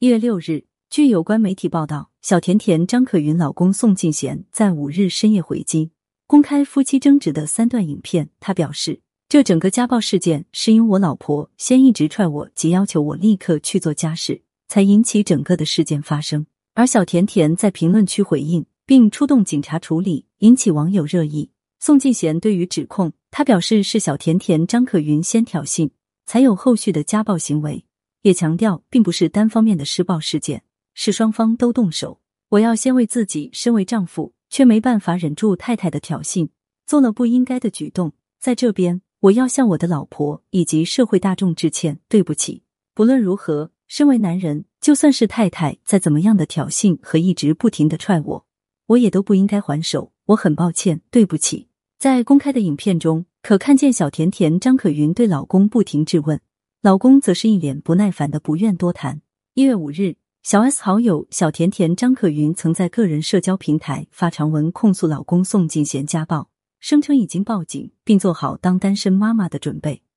一月六日，据有关媒体报道，小甜甜张可云老公宋敬贤在五日深夜回击，公开夫妻争执的三段影片。他表示，这整个家暴事件是因我老婆先一直踹我，及要求我立刻去做家事，才引起整个的事件发生。而小甜甜在评论区回应，并出动警察处理，引起网友热议。宋敬贤对于指控，他表示是小甜甜张可云先挑衅，才有后续的家暴行为，也强调并不是单方面的施暴事件，是双方都动手。我要先为自己身为丈夫却没办法忍住太太的挑衅，做了不应该的举动，在这边我要向我的老婆以及社会大众致歉，对不起。不论如何，身为男人，就算是太太再怎么样的挑衅和一直不停的踹我，我也都不应该还手。我很抱歉，对不起。在公开的影片中，可看见小甜甜张可云对老公不停质问，老公则是一脸不耐烦的不愿多谈。一月五日，小 S 好友小甜甜张可云曾在个人社交平台发长文控诉老公宋敬贤家暴，声称已经报警，并做好当单身妈妈的准备。